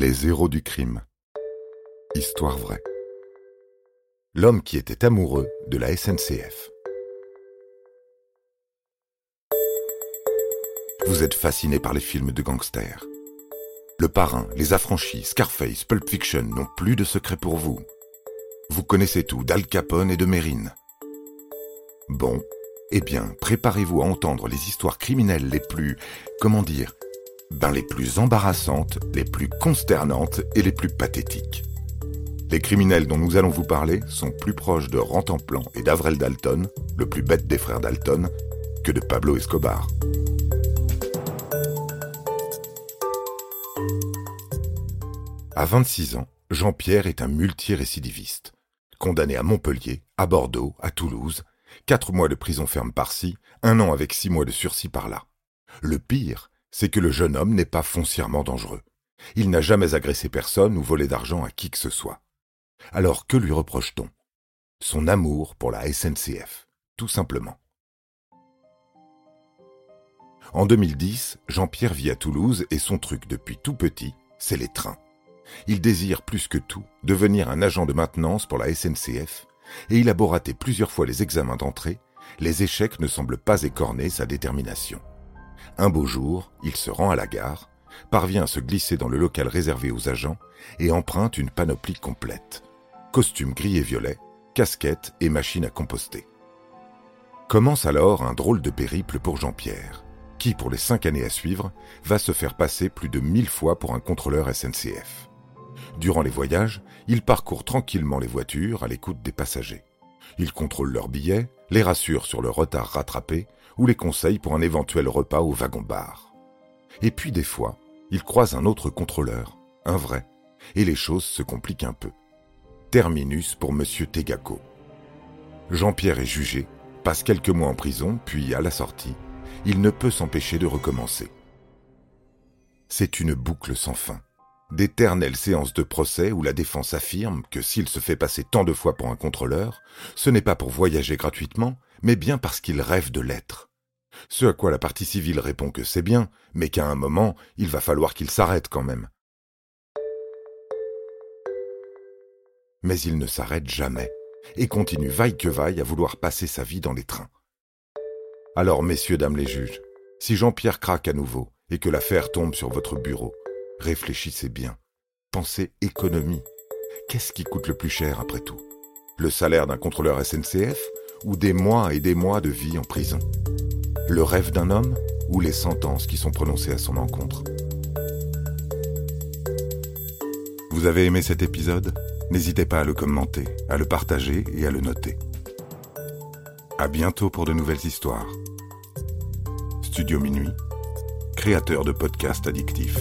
Les héros du crime. Histoire vraie. L'homme qui était amoureux de la SNCF. Vous êtes fasciné par les films de gangsters. Le Parrain, Les Affranchis, Scarface, Pulp Fiction n'ont plus de secret pour vous. Vous connaissez tout d'Al Capone et de Mérine. Bon, eh bien, préparez-vous à entendre les histoires criminelles les plus, comment dire, ben les plus embarrassantes, les plus consternantes et les plus pathétiques. Les criminels dont nous allons vous parler sont plus proches de Rantanplan et d'Avrel Dalton, le plus bête des frères Dalton, que de Pablo Escobar. À 26 ans, Jean-Pierre est un multirécidiviste. Condamné à Montpellier, à Bordeaux, à Toulouse, quatre mois de prison ferme par-ci, un an avec six mois de sursis par-là. Le pire, c'est que le jeune homme n'est pas foncièrement dangereux. Il n'a jamais agressé personne ou volé d'argent à qui que ce soit. Alors que lui reproche-t-on? Son amour pour la SNCF, tout simplement. En 2010, Jean-Pierre vit à Toulouse et son truc depuis tout petit, c'est les trains. Il désire plus que tout devenir un agent de maintenance pour la SNCF et il a beau rater plusieurs fois les examens d'entrée, les échecs ne semblent pas écorner sa détermination. Un beau jour, il se rend à la gare, parvient à se glisser dans le local réservé aux agents et emprunte une panoplie complète. Costume gris et violet, casquette et machine à composter. Commence alors un drôle de périple pour Jean-Pierre, qui, pour les cinq années à suivre, va se faire passer plus de mille fois pour un contrôleur SNCF. Durant les voyages, il parcourt tranquillement les voitures à l'écoute des passagers. Il contrôle leurs billets, les rassure sur le retard rattrapé ou les conseille pour un éventuel repas au wagon-bar. Et puis des fois, il croise un autre contrôleur, un vrai, et les choses se compliquent un peu. Terminus pour Monsieur Tegaco. Jean-Pierre est jugé, passe quelques mois en prison, puis à la sortie, il ne peut s'empêcher de recommencer. C'est une boucle sans fin. D'éternelles séances de procès où la défense affirme que s'il se fait passer tant de fois pour un contrôleur, ce n'est pas pour voyager gratuitement, mais bien parce qu'il rêve de l'être. Ce à quoi la partie civile répond que c'est bien, mais qu'à un moment, il va falloir qu'il s'arrête quand même. Mais il ne s'arrête jamais, et continue vaille que vaille à vouloir passer sa vie dans les trains. Alors, messieurs, dames les juges, si Jean-Pierre craque à nouveau et que l'affaire tombe sur votre bureau, réfléchissez bien. Pensez économie. Qu'est-ce qui coûte le plus cher après tout? Le salaire d'un contrôleur SNCF ou des mois et des mois de vie en prison? Le rêve d'un homme ou les sentences qui sont prononcées à son encontre? Vous avez aimé cet épisode? N'hésitez pas à le commenter, à le partager et à le noter. À bientôt pour de nouvelles histoires. Studio Minuit, créateur de podcasts addictifs.